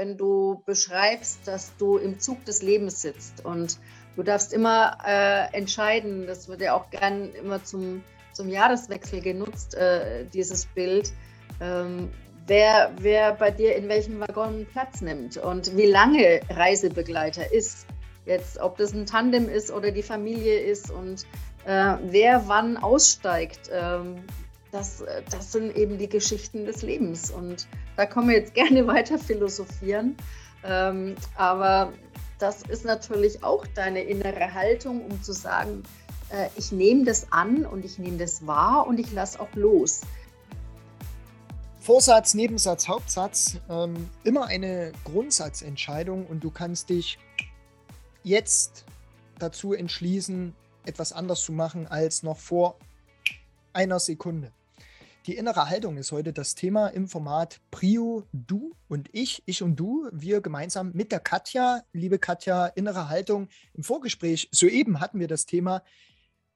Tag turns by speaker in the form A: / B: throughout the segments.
A: wenn du beschreibst, dass du im Zug des Lebens sitzt und du darfst immer äh, entscheiden, das wird ja auch gern immer zum, zum Jahreswechsel genutzt, äh, dieses Bild, ähm, wer, wer bei dir in welchem Waggon Platz nimmt und wie lange Reisebegleiter ist. Jetzt, ob das ein Tandem ist oder die Familie ist und äh, wer wann aussteigt. Ähm, das, äh, das sind eben die Geschichten des Lebens. Und da können wir jetzt gerne weiter philosophieren. Ähm, aber das ist natürlich auch deine innere Haltung, um zu sagen, äh, ich nehme das an und ich nehme das wahr und ich lasse auch los.
B: Vorsatz, Nebensatz, Hauptsatz, ähm, immer eine Grundsatzentscheidung und du kannst dich jetzt dazu entschließen, etwas anders zu machen als noch vor einer Sekunde. Die innere Haltung ist heute das Thema im Format Prio, du und ich, ich und du, wir gemeinsam mit der Katja. Liebe Katja, innere Haltung. Im Vorgespräch soeben hatten wir das Thema,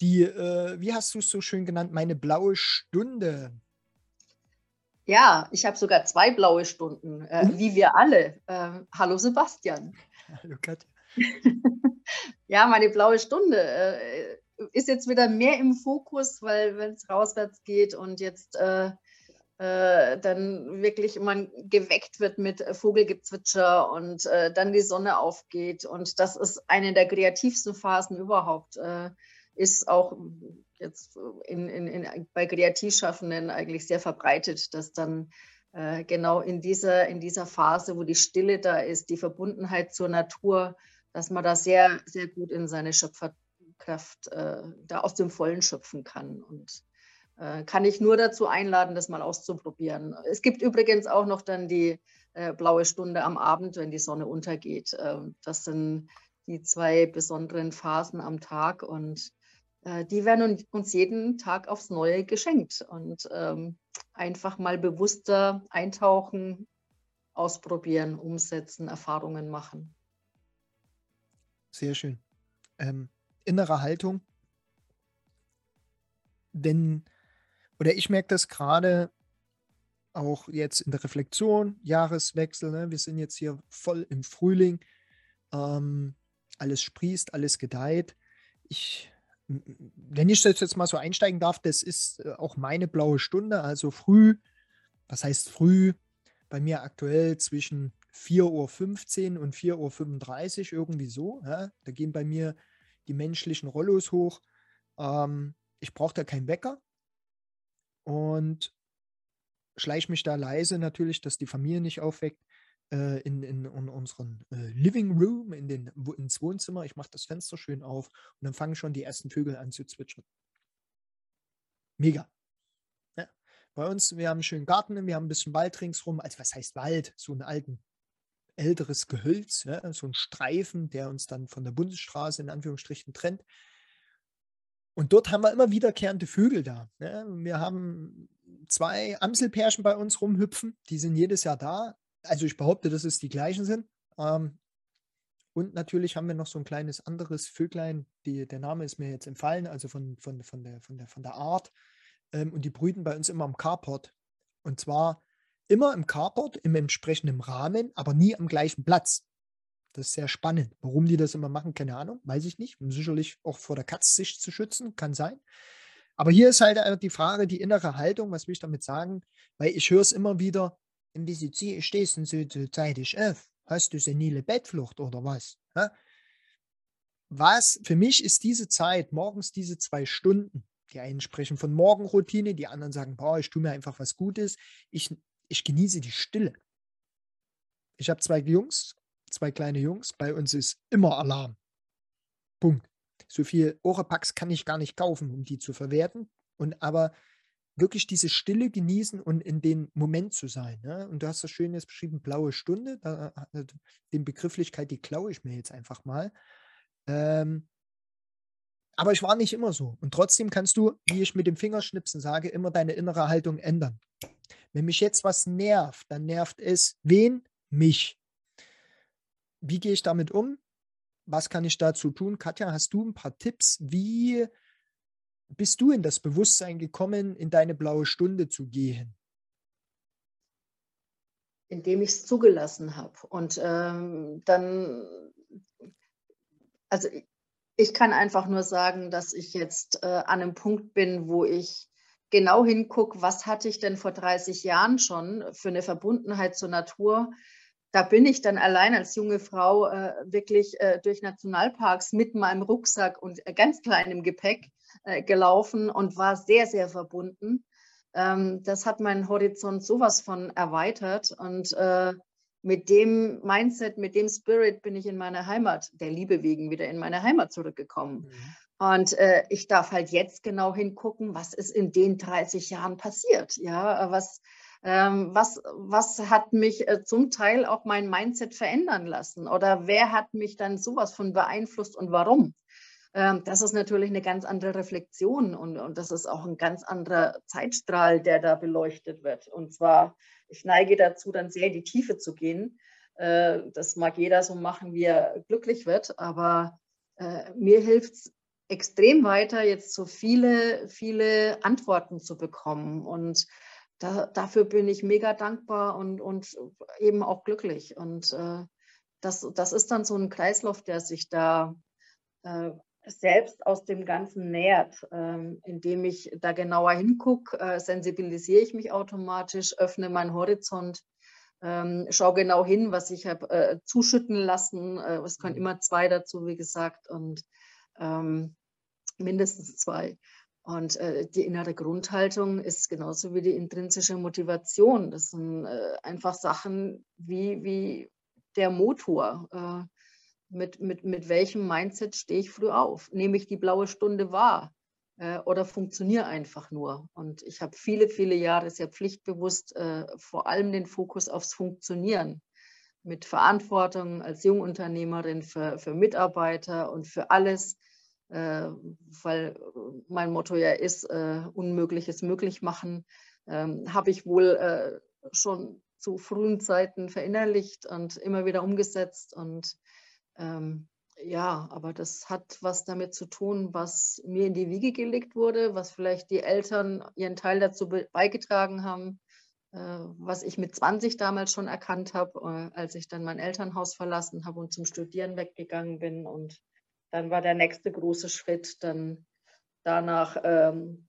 B: die, äh, wie hast du es so schön genannt, meine blaue Stunde.
A: Ja, ich habe sogar zwei blaue Stunden, äh, mhm. wie wir alle. Äh, hallo Sebastian. Hallo Katja. ja, meine blaue Stunde äh, ist jetzt wieder mehr im Fokus, weil wenn es rauswärts geht und jetzt äh, äh, dann wirklich man geweckt wird mit Vogelgezwitscher und äh, dann die Sonne aufgeht. Und das ist eine der kreativsten Phasen überhaupt. Äh, ist auch jetzt in, in, in, bei Kreativschaffenden eigentlich sehr verbreitet, dass dann äh, genau in dieser, in dieser Phase, wo die Stille da ist, die Verbundenheit zur Natur, dass man da sehr, sehr gut in seine Schöpfer Kraft äh, da aus dem Vollen schöpfen kann. Und äh, kann ich nur dazu einladen, das mal auszuprobieren. Es gibt übrigens auch noch dann die äh, blaue Stunde am Abend, wenn die Sonne untergeht. Ähm, das sind die zwei besonderen Phasen am Tag und äh, die werden uns jeden Tag aufs Neue geschenkt und ähm, einfach mal bewusster eintauchen, ausprobieren, umsetzen, Erfahrungen machen.
B: Sehr schön. Ähm, innere Haltung. Denn, oder ich merke das gerade auch jetzt in der Reflexion, Jahreswechsel, ne? wir sind jetzt hier voll im Frühling, ähm, alles sprießt, alles gedeiht. Ich, wenn ich das jetzt mal so einsteigen darf, das ist äh, auch meine blaue Stunde, also früh, was heißt früh? Bei mir aktuell zwischen 4.15 Uhr und 4.35 Uhr irgendwie so. Ja? Da gehen bei mir die menschlichen Rollos hoch. Ähm, ich brauche da keinen Wecker und schleiche mich da leise natürlich, dass die Familie nicht aufweckt, äh, in, in, in, unseren äh, Living Room, in den, ins Wohnzimmer. Ich mache das Fenster schön auf und dann fangen schon die ersten Vögel an zu zwitschern. Mega. Ja. Bei uns, wir haben einen schönen Garten, wir haben ein bisschen Wald ringsrum. Also was heißt Wald? So einen alten älteres Gehölz, ja, so ein Streifen, der uns dann von der Bundesstraße in Anführungsstrichen trennt. Und dort haben wir immer wiederkehrende Vögel da. Ja. Wir haben zwei Amselpärchen bei uns rumhüpfen, die sind jedes Jahr da. Also ich behaupte, dass es die gleichen sind. Ähm, und natürlich haben wir noch so ein kleines anderes Vöglein, die, der Name ist mir jetzt entfallen, also von, von, von, der, von, der, von der Art. Ähm, und die brüten bei uns immer am Carport. Und zwar immer im Carport, im entsprechenden Rahmen, aber nie am gleichen Platz. Das ist sehr spannend. Warum die das immer machen, keine Ahnung, weiß ich nicht. Um sicherlich auch vor der Katze sich zu schützen, kann sein. Aber hier ist halt die Frage, die innere Haltung, was will ich damit sagen? Weil ich höre es immer wieder, wie stehst du so, so zeitig auf? Hast du senile Bettflucht oder was? Was für mich ist diese Zeit, morgens diese zwei Stunden, die einen sprechen von Morgenroutine, die anderen sagen, boah, ich tue mir einfach was Gutes. Ich ich genieße die Stille. Ich habe zwei Jungs, zwei kleine Jungs. Bei uns ist immer Alarm. Punkt. So viel Orepax kann ich gar nicht kaufen, um die zu verwerten. Und aber wirklich diese Stille genießen und in den Moment zu sein. Ne? Und du hast das schön jetzt beschrieben, blaue Stunde. Da, äh, den Begrifflichkeit, die klaue ich mir jetzt einfach mal. Ähm, aber ich war nicht immer so. Und trotzdem kannst du, wie ich mit dem Fingerschnipsen sage, immer deine innere Haltung ändern. Wenn mich jetzt was nervt, dann nervt es wen? Mich. Wie gehe ich damit um? Was kann ich dazu tun? Katja, hast du ein paar Tipps? Wie bist du in das Bewusstsein gekommen, in deine blaue Stunde zu gehen?
A: indem ich es zugelassen habe. Und ähm, dann, also ich kann einfach nur sagen, dass ich jetzt äh, an einem Punkt bin, wo ich genau hingucke, was hatte ich denn vor 30 Jahren schon für eine Verbundenheit zur Natur. Da bin ich dann allein als junge Frau äh, wirklich äh, durch Nationalparks mit meinem Rucksack und äh, ganz kleinem Gepäck äh, gelaufen und war sehr, sehr verbunden. Ähm, das hat meinen Horizont sowas von erweitert und äh, mit dem Mindset, mit dem Spirit bin ich in meine Heimat, der Liebe wegen, wieder in meine Heimat zurückgekommen. Mhm. Und äh, ich darf halt jetzt genau hingucken, was ist in den 30 Jahren passiert. Ja, was, ähm, was, was hat mich äh, zum Teil auch mein Mindset verändern lassen? Oder wer hat mich dann sowas von beeinflusst und warum? Ähm, das ist natürlich eine ganz andere Reflexion und, und das ist auch ein ganz anderer Zeitstrahl, der da beleuchtet wird. Und zwar, ich neige dazu, dann sehr in die Tiefe zu gehen. Äh, das mag jeder so machen, wie er glücklich wird, aber äh, mir hilft es extrem weiter, jetzt so viele, viele Antworten zu bekommen. Und da, dafür bin ich mega dankbar und, und eben auch glücklich. Und äh, das, das ist dann so ein Kreislauf, der sich da äh, selbst aus dem Ganzen nähert. Ähm, indem ich da genauer hingucke, äh, sensibilisiere ich mich automatisch, öffne meinen Horizont, ähm, schaue genau hin, was ich habe äh, zuschütten lassen. Äh, es können mhm. immer zwei dazu, wie gesagt, und ähm, mindestens zwei. Und äh, die innere Grundhaltung ist genauso wie die intrinsische Motivation. Das sind äh, einfach Sachen wie, wie der Motor. Äh, mit, mit, mit welchem Mindset stehe ich früh auf? Nehme ich die blaue Stunde wahr äh, oder funktioniere einfach nur? Und ich habe viele, viele Jahre sehr pflichtbewusst äh, vor allem den Fokus aufs Funktionieren mit Verantwortung als Jungunternehmerin für, für Mitarbeiter und für alles, äh, weil mein Motto ja ist, äh, Unmögliches möglich machen, ähm, habe ich wohl äh, schon zu frühen Zeiten verinnerlicht und immer wieder umgesetzt und ähm, ja, aber das hat was damit zu tun, was mir in die Wiege gelegt wurde, was vielleicht die Eltern ihren Teil dazu beigetragen haben, was ich mit 20 damals schon erkannt habe, äh, als ich dann mein Elternhaus verlassen habe und zum Studieren weggegangen bin. Und dann war der nächste große Schritt, dann danach ähm,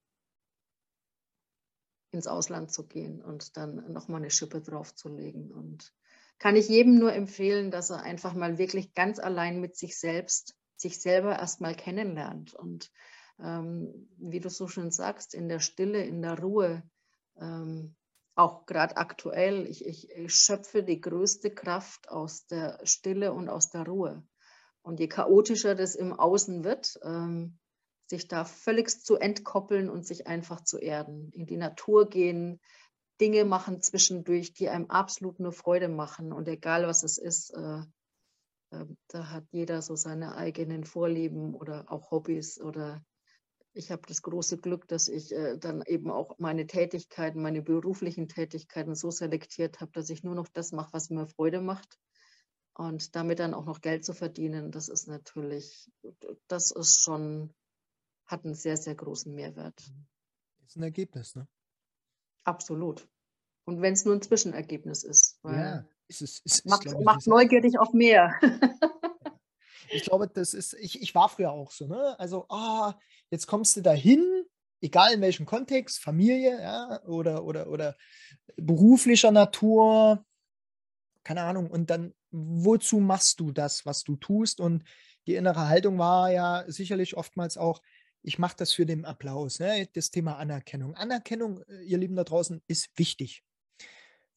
A: ins Ausland zu gehen und dann nochmal eine Schippe draufzulegen. Und kann ich jedem nur empfehlen, dass er einfach mal wirklich ganz allein mit sich selbst, sich selber erstmal kennenlernt. Und ähm, wie du so schön sagst, in der Stille, in der Ruhe, ähm, auch gerade aktuell, ich, ich, ich, schöpfe die größte Kraft aus der Stille und aus der Ruhe. Und je chaotischer das im Außen wird, ähm, sich da völlig zu entkoppeln und sich einfach zu erden, in die Natur gehen, Dinge machen zwischendurch, die einem absolut nur Freude machen. Und egal was es ist, äh, äh, da hat jeder so seine eigenen Vorlieben oder auch Hobbys. Oder ich habe das große Glück, dass ich äh, dann eben auch meine Tätigkeiten, meine beruflichen Tätigkeiten so selektiert habe, dass ich nur noch das mache, was mir Freude macht. Und damit dann auch noch Geld zu verdienen, das ist natürlich, das ist schon, hat einen sehr, sehr großen Mehrwert.
B: Das ist ein Ergebnis, ne?
A: Absolut. Und wenn es nur ein Zwischenergebnis ist.
B: Ja, ist es. Ist,
A: macht, macht neugierig auf mehr.
B: ich glaube, das ist, ich, ich war früher auch so, ne? Also, ah, jetzt kommst du dahin, egal in welchem Kontext, Familie, ja, oder, oder, oder beruflicher Natur, keine Ahnung, und dann, wozu machst du das, was du tust? Und die innere Haltung war ja sicherlich oftmals auch, ich mache das für den Applaus. Ne? Das Thema Anerkennung. Anerkennung, äh, ihr Lieben da draußen, ist wichtig.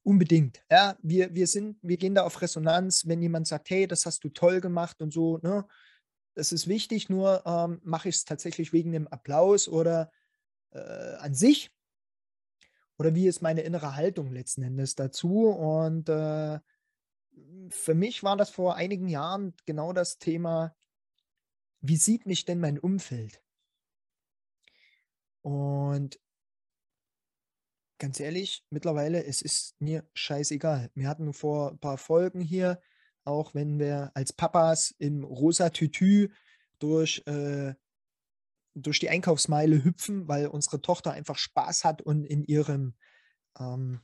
B: Unbedingt. Ja, wir, wir sind, wir gehen da auf Resonanz, wenn jemand sagt, hey, das hast du toll gemacht und so, ne? Das ist wichtig, nur ähm, mache ich es tatsächlich wegen dem Applaus oder äh, an sich. Oder wie ist meine innere Haltung letzten Endes dazu? Und äh, für mich war das vor einigen Jahren genau das Thema, wie sieht mich denn mein Umfeld? Und ganz ehrlich, mittlerweile, es ist mir scheißegal. Wir hatten vor ein paar Folgen hier, auch wenn wir als Papas im rosa Tütü durch, äh, durch die Einkaufsmeile hüpfen, weil unsere Tochter einfach Spaß hat und in ihrem ähm,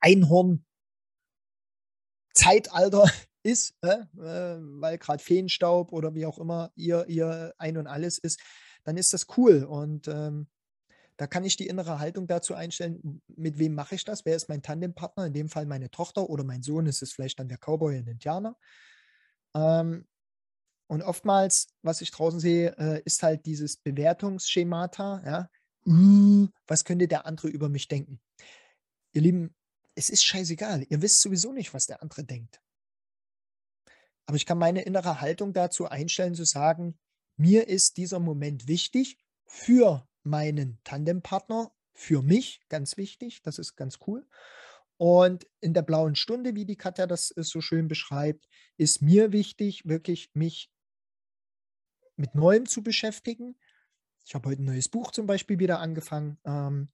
B: Einhorn Zeitalter ist, äh, weil gerade Feenstaub oder wie auch immer ihr, ihr ein und alles ist, dann ist das cool. Und ähm, da kann ich die innere Haltung dazu einstellen, mit wem mache ich das? Wer ist mein Tandempartner? In dem Fall meine Tochter oder mein Sohn ist es vielleicht dann der Cowboy und Indianer. Ähm, und oftmals, was ich draußen sehe, äh, ist halt dieses Bewertungsschemata, ja. Uh, was könnte der andere über mich denken? Ihr Lieben, es ist scheißegal. Ihr wisst sowieso nicht, was der andere denkt. Aber ich kann meine innere Haltung dazu einstellen, zu sagen, mir ist dieser Moment wichtig für meinen Tandempartner, für mich, ganz wichtig, das ist ganz cool. Und in der blauen Stunde, wie die Katja das äh, so schön beschreibt, ist mir wichtig, wirklich mich mit Neuem zu beschäftigen. Ich habe heute ein neues Buch zum Beispiel wieder angefangen. Ähm,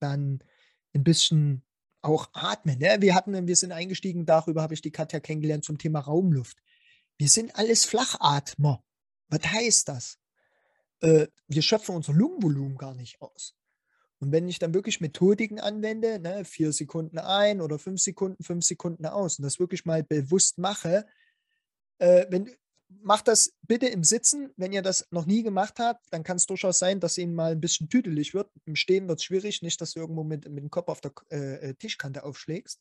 B: dann ein bisschen auch atmen. Ne? Wir hatten, wir sind eingestiegen, darüber habe ich die Katja kennengelernt zum Thema Raumluft. Wir sind alles Flachatmer. Was heißt das? Äh, wir schöpfen unser Lungenvolumen gar nicht aus. Und wenn ich dann wirklich Methodiken anwende, ne, vier Sekunden ein oder fünf Sekunden, fünf Sekunden aus und das wirklich mal bewusst mache, äh, wenn, macht das bitte im Sitzen. Wenn ihr das noch nie gemacht habt, dann kann es durchaus sein, dass Ihnen mal ein bisschen tüdelig wird. Im Stehen wird es schwierig, nicht, dass du irgendwo mit, mit dem Kopf auf der äh, äh, Tischkante aufschlägst.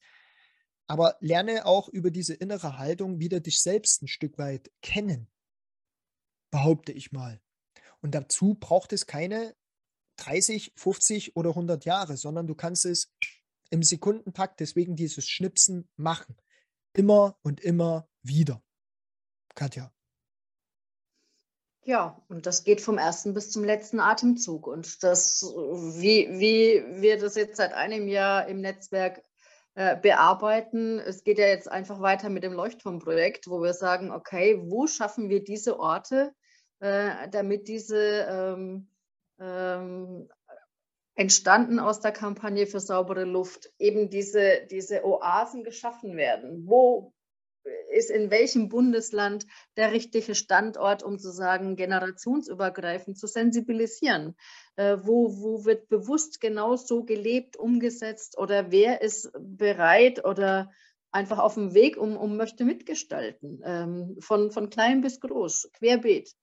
B: Aber lerne auch über diese innere Haltung wieder dich selbst ein Stück weit kennen, behaupte ich mal. Und dazu braucht es keine 30, 50 oder 100 Jahre, sondern du kannst es im Sekundentakt, deswegen dieses Schnipsen machen. Immer und immer wieder. Katja.
A: Ja, und das geht vom ersten bis zum letzten Atemzug. Und das, wie, wie wir das jetzt seit einem Jahr im Netzwerk äh, bearbeiten, es geht ja jetzt einfach weiter mit dem Leuchtturmprojekt, wo wir sagen, okay, wo schaffen wir diese Orte, äh, damit diese ähm, ähm, entstanden aus der Kampagne für saubere Luft eben diese, diese Oasen geschaffen werden. Wo, ist in welchem Bundesland der richtige Standort, um zu sagen, generationsübergreifend zu sensibilisieren? Äh, wo, wo wird bewusst genau so gelebt, umgesetzt oder wer ist bereit oder einfach auf dem Weg um, um möchte mitgestalten, ähm, von, von klein bis groß, querbeet.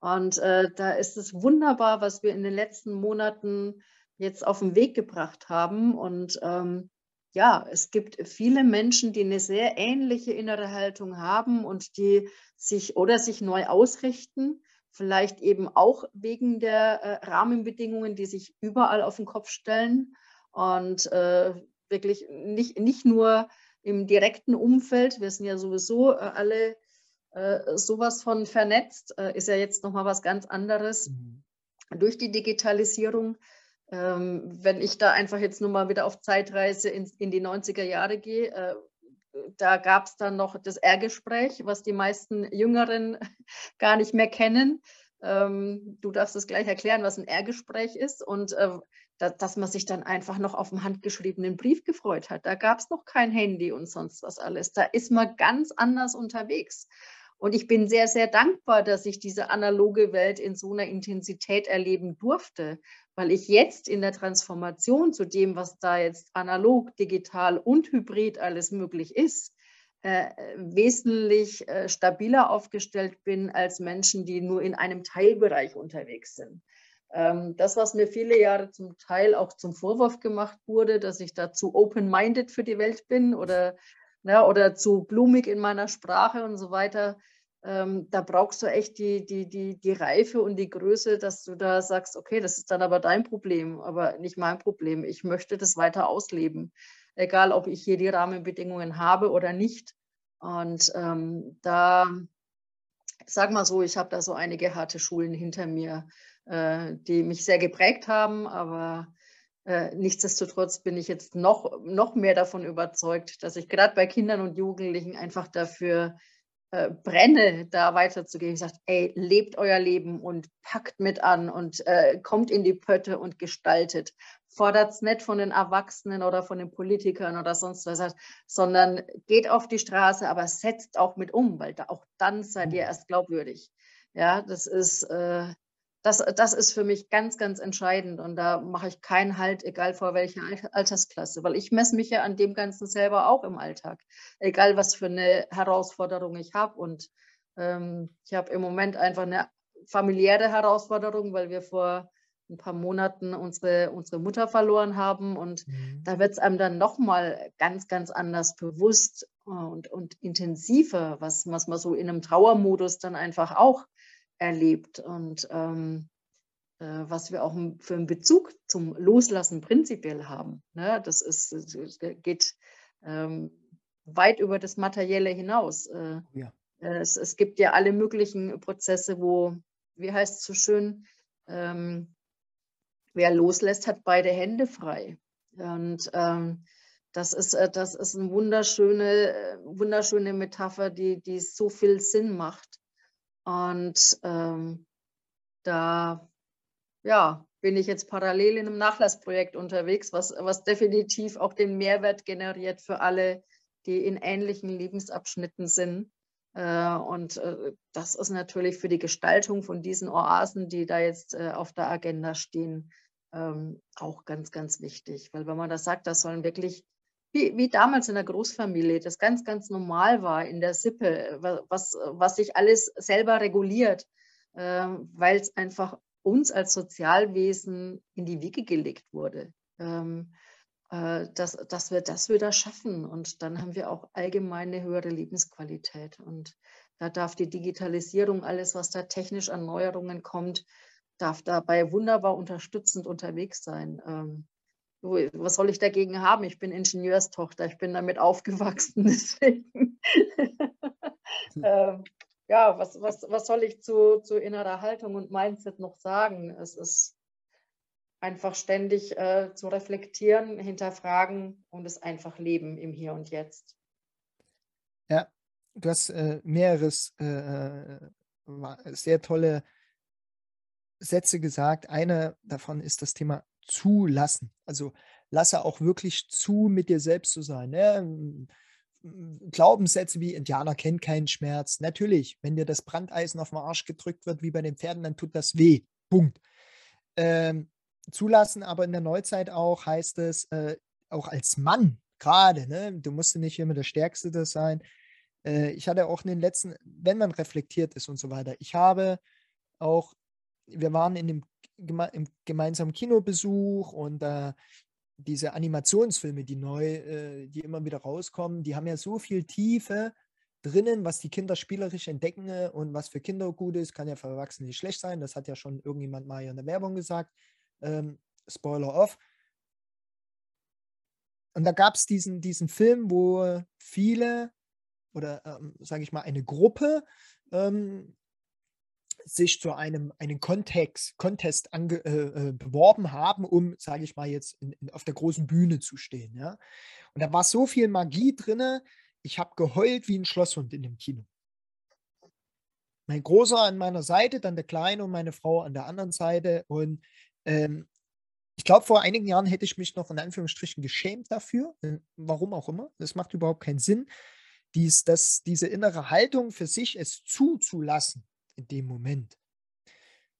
A: Und äh, da ist es wunderbar, was wir in den letzten Monaten jetzt auf den Weg gebracht haben. Und ähm, ja, es gibt viele Menschen, die eine sehr ähnliche innere Haltung haben und die sich oder sich neu ausrichten, vielleicht eben auch wegen der äh, Rahmenbedingungen, die sich überall auf den Kopf stellen. Und äh, wirklich nicht, nicht nur im direkten Umfeld, wir sind ja sowieso äh, alle äh, sowas von vernetzt, äh, ist ja jetzt nochmal was ganz anderes mhm. durch die Digitalisierung ähm, wenn ich da einfach jetzt nur mal wieder auf Zeitreise in, in die 90er Jahre gehe, äh, da gab es dann noch das R-Gespräch, was die meisten Jüngeren gar nicht mehr kennen. Ähm, du darfst es gleich erklären, was ein R-Gespräch ist und äh, da, dass man sich dann einfach noch auf dem handgeschriebenen Brief gefreut hat. Da gab es noch kein Handy und sonst was alles. Da ist man ganz anders unterwegs. Und ich bin sehr, sehr dankbar, dass ich diese analoge Welt in so einer Intensität erleben durfte, weil ich jetzt in der Transformation zu dem, was da jetzt analog, digital und hybrid alles möglich ist, äh, wesentlich äh, stabiler aufgestellt bin als Menschen, die nur in einem Teilbereich unterwegs sind. Ähm, das, was mir viele Jahre zum Teil auch zum Vorwurf gemacht wurde, dass ich da zu open-minded für die Welt bin oder ne, oder zu blumig in meiner Sprache und so weiter. Ähm, da brauchst du echt die, die, die, die Reife und die Größe, dass du da sagst, okay, das ist dann aber dein Problem, aber nicht mein Problem. Ich möchte das weiter ausleben, egal ob ich hier die Rahmenbedingungen habe oder nicht. Und ähm, da, sag mal so, ich habe da so einige harte Schulen hinter mir, äh, die mich sehr geprägt haben, aber äh, nichtsdestotrotz bin ich jetzt noch, noch mehr davon überzeugt, dass ich gerade bei Kindern und Jugendlichen einfach dafür äh, brenne, da weiterzugehen. Ich sage, ey, lebt euer Leben und packt mit an und äh, kommt in die Pötte und gestaltet. Fordert es nicht von den Erwachsenen oder von den Politikern oder sonst was, sondern geht auf die Straße, aber setzt auch mit um, weil da, auch dann seid ihr erst glaubwürdig. Ja, das ist, äh, das, das ist für mich ganz, ganz entscheidend. Und da mache ich keinen Halt, egal vor welcher Altersklasse, weil ich messe mich ja an dem Ganzen selber auch im Alltag, egal was für eine Herausforderung ich habe. Und ähm, ich habe im Moment einfach eine familiäre Herausforderung, weil wir vor ein paar Monaten unsere, unsere Mutter verloren haben. Und mhm. da wird es einem dann nochmal ganz, ganz anders bewusst und, und intensiver, was, was man so in einem Trauermodus dann einfach auch erlebt und ähm, äh, was wir auch für einen Bezug zum Loslassen prinzipiell haben. Ne? Das, ist, das geht ähm, weit über das Materielle hinaus. Äh, ja. es, es, gibt ja alle möglichen Prozesse, wo, wie heißt es so schön, ähm, wer loslässt, hat beide Hände frei. Und ähm, das ist, äh, das ist eine wunderschöne, äh, wunderschöne Metapher, die, die so viel Sinn macht. Und ähm, da ja, bin ich jetzt parallel in einem Nachlassprojekt unterwegs, was, was definitiv auch den Mehrwert generiert für alle, die in ähnlichen Lebensabschnitten sind. Äh, und äh, das ist natürlich für die Gestaltung von diesen Oasen, die da jetzt äh, auf der Agenda stehen, ähm, auch ganz, ganz wichtig. Weil wenn man das sagt, das sollen wirklich wie, wie damals in der Großfamilie, das ganz, ganz normal war in der Sippe, was, was sich alles selber reguliert, äh, weil es einfach uns als Sozialwesen in die Wiege gelegt wurde. Ähm, äh, dass, dass wir das wieder schaffen und dann haben wir auch allgemeine höhere Lebensqualität. Und da darf die Digitalisierung, alles, was da technisch an Neuerungen kommt, darf dabei wunderbar unterstützend unterwegs sein. Was soll ich dagegen haben? Ich bin Ingenieurstochter, ich bin damit aufgewachsen, deswegen. ähm, ja, was, was, was soll ich zu, zu innerer Haltung und Mindset noch sagen? Es ist einfach ständig äh, zu reflektieren, hinterfragen und es einfach leben im Hier und Jetzt.
B: Ja, du hast äh, mehreres äh, äh sehr tolle Sätze gesagt. Einer davon ist das Thema zulassen. Also lasse auch wirklich zu, mit dir selbst zu sein. Ne? Glaubenssätze wie Indianer kennen keinen Schmerz. Natürlich, wenn dir das Brandeisen auf den Arsch gedrückt wird, wie bei den Pferden, dann tut das weh. Punkt. Ähm, zulassen, aber in der Neuzeit auch heißt es, äh, auch als Mann gerade, ne? du musst nicht immer der Stärkste das sein. Äh, ich hatte auch in den letzten, wenn man reflektiert ist und so weiter, ich habe auch, wir waren in dem geme im gemeinsamen Kinobesuch und äh, diese Animationsfilme, die neu, äh, die immer wieder rauskommen, die haben ja so viel Tiefe drinnen, was die Kinder spielerisch entdecken äh, und was für Kinder gut ist, kann ja für Erwachsene nicht schlecht sein. Das hat ja schon irgendjemand mal in der Werbung gesagt. Ähm, Spoiler off. Und da gab es diesen, diesen Film, wo viele oder ähm, sage ich mal eine Gruppe ähm, sich zu einem einen Kontext, Contest ange, äh, äh, beworben haben, um, sage ich mal, jetzt in, in, auf der großen Bühne zu stehen. Ja? Und da war so viel Magie drin, ich habe geheult wie ein Schlosshund in dem Kino. Mein Großer an meiner Seite, dann der Kleine und meine Frau an der anderen Seite. Und ähm, ich glaube, vor einigen Jahren hätte ich mich noch in Anführungsstrichen geschämt dafür. Warum auch immer. Das macht überhaupt keinen Sinn. Dies, das, diese innere Haltung für sich, es zuzulassen, in dem Moment.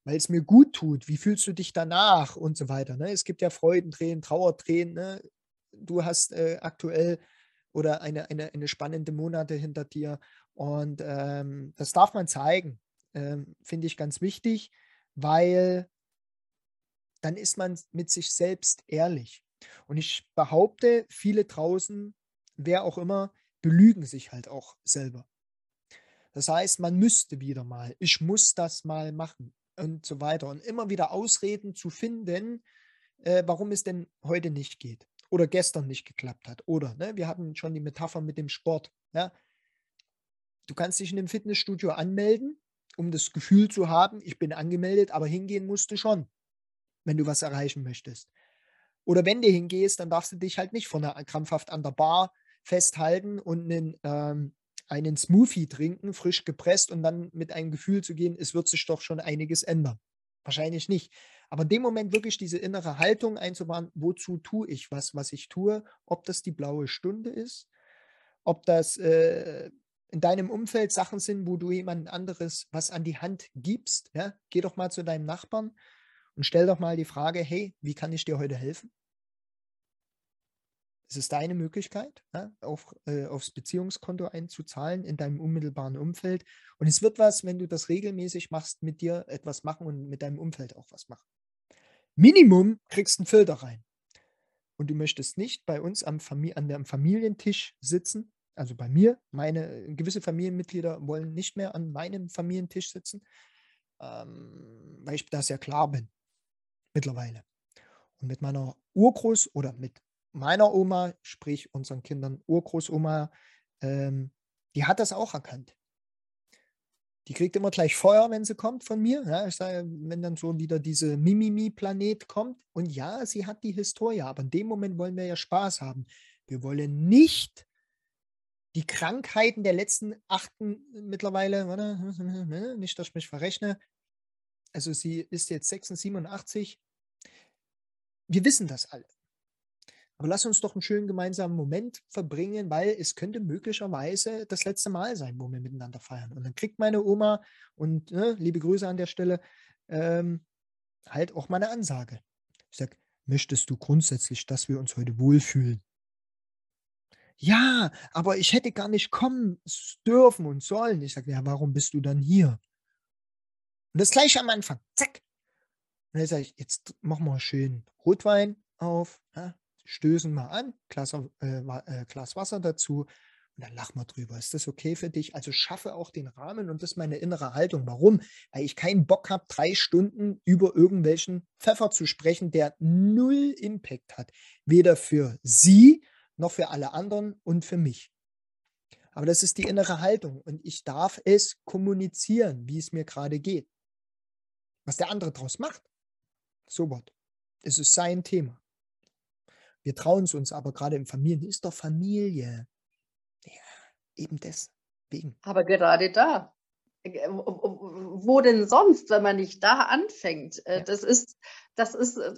B: Weil es mir gut tut, wie fühlst du dich danach und so weiter. Ne? Es gibt ja Freudentränen, Trauertränen. Ne? Du hast äh, aktuell oder eine, eine, eine spannende Monate hinter dir und ähm, das darf man zeigen, ähm, finde ich ganz wichtig, weil dann ist man mit sich selbst ehrlich. Und ich behaupte, viele draußen, wer auch immer, belügen sich halt auch selber. Das heißt, man müsste wieder mal, ich muss das mal machen und so weiter. Und immer wieder Ausreden zu finden, äh, warum es denn heute nicht geht oder gestern nicht geklappt hat. Oder, ne, wir hatten schon die Metapher mit dem Sport. Ja? Du kannst dich in einem Fitnessstudio anmelden, um das Gefühl zu haben, ich bin angemeldet, aber hingehen musst du schon, wenn du was erreichen möchtest. Oder wenn du hingehst, dann darfst du dich halt nicht vorne krampfhaft an der Bar festhalten und einen ähm, einen Smoothie trinken, frisch gepresst und dann mit einem Gefühl zu gehen, es wird sich doch schon einiges ändern. Wahrscheinlich nicht. Aber in dem Moment wirklich diese innere Haltung einzubauen, wozu tue ich was, was ich tue, ob das die blaue Stunde ist, ob das äh, in deinem Umfeld Sachen sind, wo du jemand anderes was an die Hand gibst, ja, geh doch mal zu deinem Nachbarn und stell doch mal die Frage, hey, wie kann ich dir heute helfen? Es ist deine Möglichkeit, ja, auf, äh, aufs Beziehungskonto einzuzahlen in deinem unmittelbaren Umfeld. Und es wird was, wenn du das regelmäßig machst, mit dir etwas machen und mit deinem Umfeld auch was machen. Minimum kriegst du einen Filter rein. Und du möchtest nicht bei uns am, Famili an dem Familientisch sitzen, also bei mir, meine gewisse Familienmitglieder wollen nicht mehr an meinem Familientisch sitzen, ähm, weil ich da sehr klar bin mittlerweile. Und mit meiner Urgroß- oder mit meiner Oma, sprich unseren Kindern Urgroßoma, ähm, die hat das auch erkannt. Die kriegt immer gleich Feuer, wenn sie kommt von mir. Ja, ich sage, wenn dann so wieder diese Mimimi-Planet kommt. Und ja, sie hat die Historie, aber in dem Moment wollen wir ja Spaß haben. Wir wollen nicht die Krankheiten der letzten achten mittlerweile, warte, nicht, dass ich mich verrechne. Also sie ist jetzt 86, 87. Wir wissen das alle. Aber lass uns doch einen schönen gemeinsamen Moment verbringen, weil es könnte möglicherweise das letzte Mal sein, wo wir miteinander feiern. Und dann kriegt meine Oma und ne, liebe Grüße an der Stelle ähm, halt auch meine Ansage. Ich sage, möchtest du grundsätzlich, dass wir uns heute wohlfühlen? Ja, aber ich hätte gar nicht kommen dürfen und sollen. Ich sage, ja, warum bist du dann hier? Und das gleiche am Anfang. Zack. Und dann sage ich, jetzt machen wir schön Rotwein auf, ja, stößen mal an, Glas, äh, äh, Glas Wasser dazu und dann lachen wir drüber. Ist das okay für dich? Also schaffe auch den Rahmen und das ist meine innere Haltung. Warum? Weil ich keinen Bock habe, drei Stunden über irgendwelchen Pfeffer zu sprechen, der null Impact hat. Weder für sie noch für alle anderen und für mich. Aber das ist die innere Haltung und ich darf es kommunizieren, wie es mir gerade geht. Was der andere daraus macht, so what. Es ist sein Thema. Wir trauen es uns aber gerade im Familien, ist doch Familie. Ja, eben deswegen.
A: Aber gerade da, äh, wo denn sonst, wenn man nicht da anfängt? Äh, ja. Das ist, das ist, äh,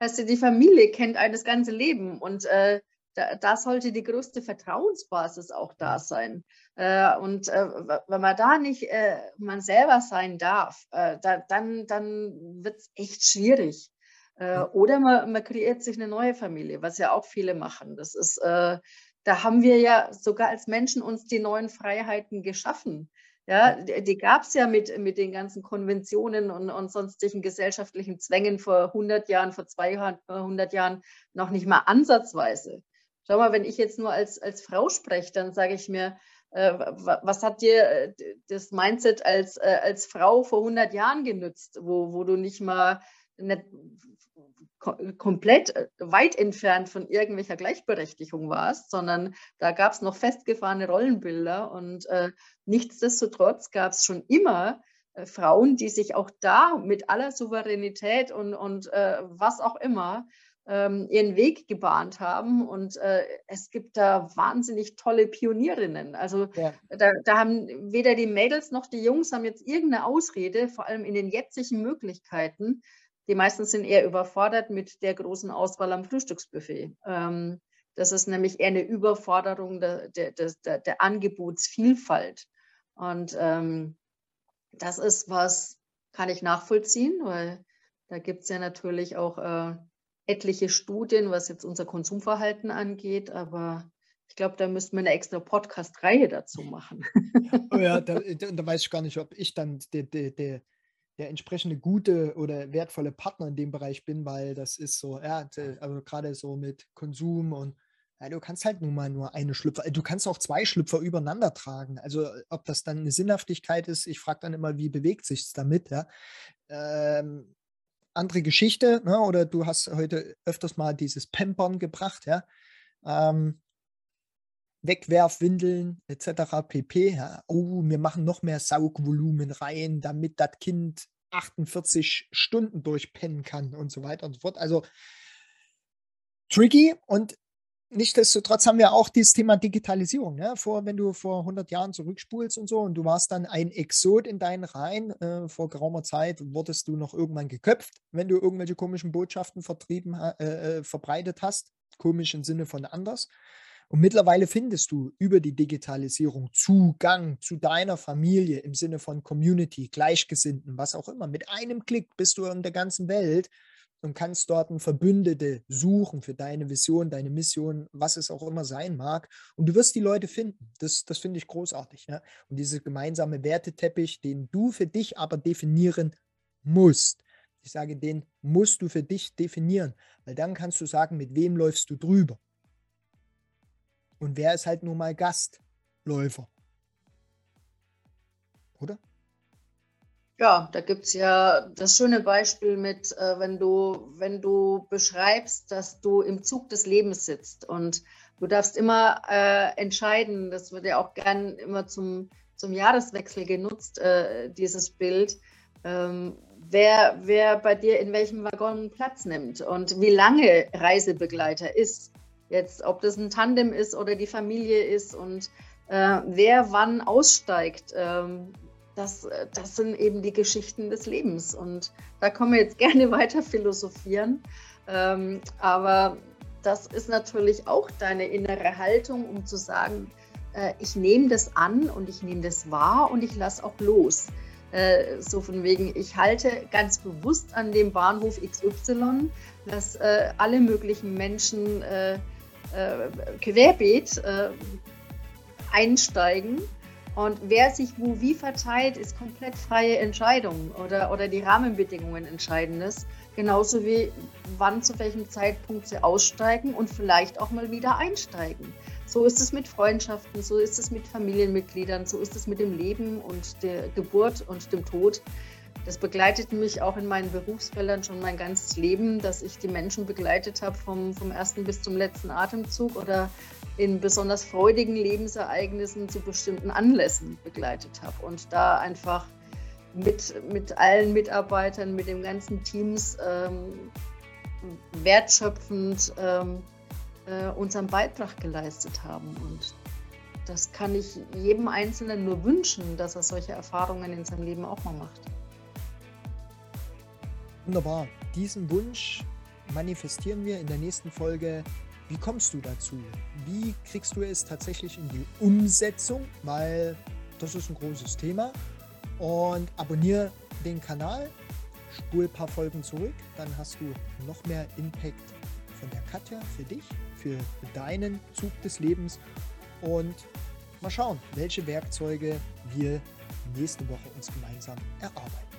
A: weißt du, die Familie kennt eines das ganze Leben und äh, da, da, sollte die größte Vertrauensbasis auch da sein. Äh, und äh, wenn man da nicht äh, man selber sein darf, da, dann, dann wird es echt schwierig. Äh, oder man, man, kreiert sich eine neue Familie, was ja auch viele machen. Das ist, äh, da haben wir ja sogar als Menschen uns die neuen Freiheiten geschaffen. Ja, die, die gab es ja mit, mit den ganzen Konventionen und, und sonstigen gesellschaftlichen Zwängen vor 100 Jahren, vor 200 Jahren noch nicht mal ansatzweise. Schau mal, wenn ich jetzt nur als, als Frau spreche, dann sage ich mir, äh, was hat dir äh, das Mindset als, äh, als Frau vor 100 Jahren genützt, wo, wo du nicht mal nicht komplett äh, weit entfernt von irgendwelcher Gleichberechtigung warst, sondern da gab es noch festgefahrene Rollenbilder und äh, nichtsdestotrotz gab es schon immer äh, Frauen, die sich auch da mit aller Souveränität und, und äh, was auch immer ähm, ihren Weg gebahnt haben. Und äh, es gibt da wahnsinnig tolle Pionierinnen. Also ja. da, da, haben weder die Mädels noch die Jungs haben jetzt irgendeine Ausrede, vor allem in den jetzigen Möglichkeiten, die meisten sind eher überfordert mit der großen Auswahl am Frühstücksbuffet. Ähm, das ist nämlich eher eine Überforderung der, der, der, der Angebotsvielfalt. Und ähm, das ist was, kann ich nachvollziehen, weil da gibt es ja natürlich auch äh, etliche Studien, was jetzt unser Konsumverhalten angeht, aber ich glaube, da müssten wir eine extra Podcast-Reihe dazu machen.
B: Oh ja, da, da, weiß ich gar nicht, ob ich dann der, der, der, der entsprechende gute oder wertvolle Partner in dem Bereich bin, weil das ist so, ja, also gerade so mit Konsum und ja, du kannst halt nun mal nur eine Schlüpfer, du kannst auch zwei Schlüpfer übereinander tragen. Also ob das dann eine Sinnhaftigkeit ist, ich frage dann immer, wie bewegt sich es damit, ja. Ähm, andere Geschichte, ne? oder du hast heute öfters mal dieses Pampern gebracht, ja. Ähm, Wegwerfwindeln etc. pp. Ja. Oh, wir machen noch mehr Saugvolumen rein, damit das Kind 48 Stunden durchpennen kann und so weiter und so fort. Also tricky und nichtsdestotrotz haben wir auch dieses Thema Digitalisierung. Ja? Vor, wenn du vor 100 Jahren zurückspulst und so und du warst dann ein Exot in deinen Reihen, äh, vor geraumer Zeit wurdest du noch irgendwann geköpft, wenn du irgendwelche komischen Botschaften vertrieben, äh, äh, verbreitet hast. Komisch im Sinne von anders Und mittlerweile findest du über die Digitalisierung Zugang zu deiner Familie im Sinne von Community, Gleichgesinnten, was auch immer. Mit einem Klick bist du in der ganzen Welt und kannst dort einen Verbündete suchen für deine Vision, deine Mission, was es auch immer sein mag. Und du wirst die Leute finden. Das, das finde ich großartig. Ne? Und diese gemeinsame Werteteppich, den du für dich aber definieren musst. Ich sage, den musst du für dich definieren, weil dann kannst du sagen, mit wem läufst du drüber. Und wer ist halt nur mal Gastläufer? Oder?
A: Ja, da gibt es ja das schöne Beispiel mit, äh, wenn, du, wenn du beschreibst, dass du im Zug des Lebens sitzt und du darfst immer äh, entscheiden, das wird ja auch gern immer zum, zum Jahreswechsel genutzt, äh, dieses Bild, ähm, wer, wer bei dir in welchem Waggon Platz nimmt und wie lange Reisebegleiter ist. Jetzt, ob das ein Tandem ist oder die Familie ist und äh, wer wann aussteigt. Ähm, das, äh, das sind eben die Geschichten des Lebens. Und da können wir jetzt gerne weiter philosophieren. Ähm, aber das ist natürlich auch deine innere Haltung, um zu sagen, äh, ich nehme das an und ich nehme das wahr und ich lasse auch los. Äh, so von wegen, ich halte ganz bewusst an dem Bahnhof XY, dass äh, alle möglichen Menschen äh, querbeet einsteigen und wer sich wo wie verteilt, ist komplett freie Entscheidung oder, oder die Rahmenbedingungen entscheiden das. Genauso wie wann zu welchem Zeitpunkt sie aussteigen und vielleicht auch mal wieder einsteigen. So ist es mit Freundschaften, so ist es mit Familienmitgliedern, so ist es mit dem Leben und der Geburt und dem Tod. Das begleitet mich auch in meinen Berufsfeldern schon mein ganzes Leben, dass ich die Menschen begleitet habe vom, vom ersten bis zum letzten Atemzug oder in besonders freudigen Lebensereignissen zu bestimmten Anlässen begleitet habe und da einfach mit, mit allen Mitarbeitern, mit dem ganzen Teams ähm, wertschöpfend ähm, äh, unseren Beitrag geleistet haben. Und das kann ich jedem Einzelnen nur wünschen, dass er solche Erfahrungen in seinem Leben auch mal macht.
B: Wunderbar. Diesen Wunsch manifestieren wir in der nächsten Folge wie kommst du dazu? Wie kriegst du es tatsächlich in die Umsetzung? Weil das ist ein großes Thema. Und abonniere den Kanal, spul ein paar Folgen zurück, dann hast du noch mehr Impact von der Katja für dich, für deinen Zug des Lebens. Und mal schauen, welche Werkzeuge wir nächste Woche uns gemeinsam erarbeiten.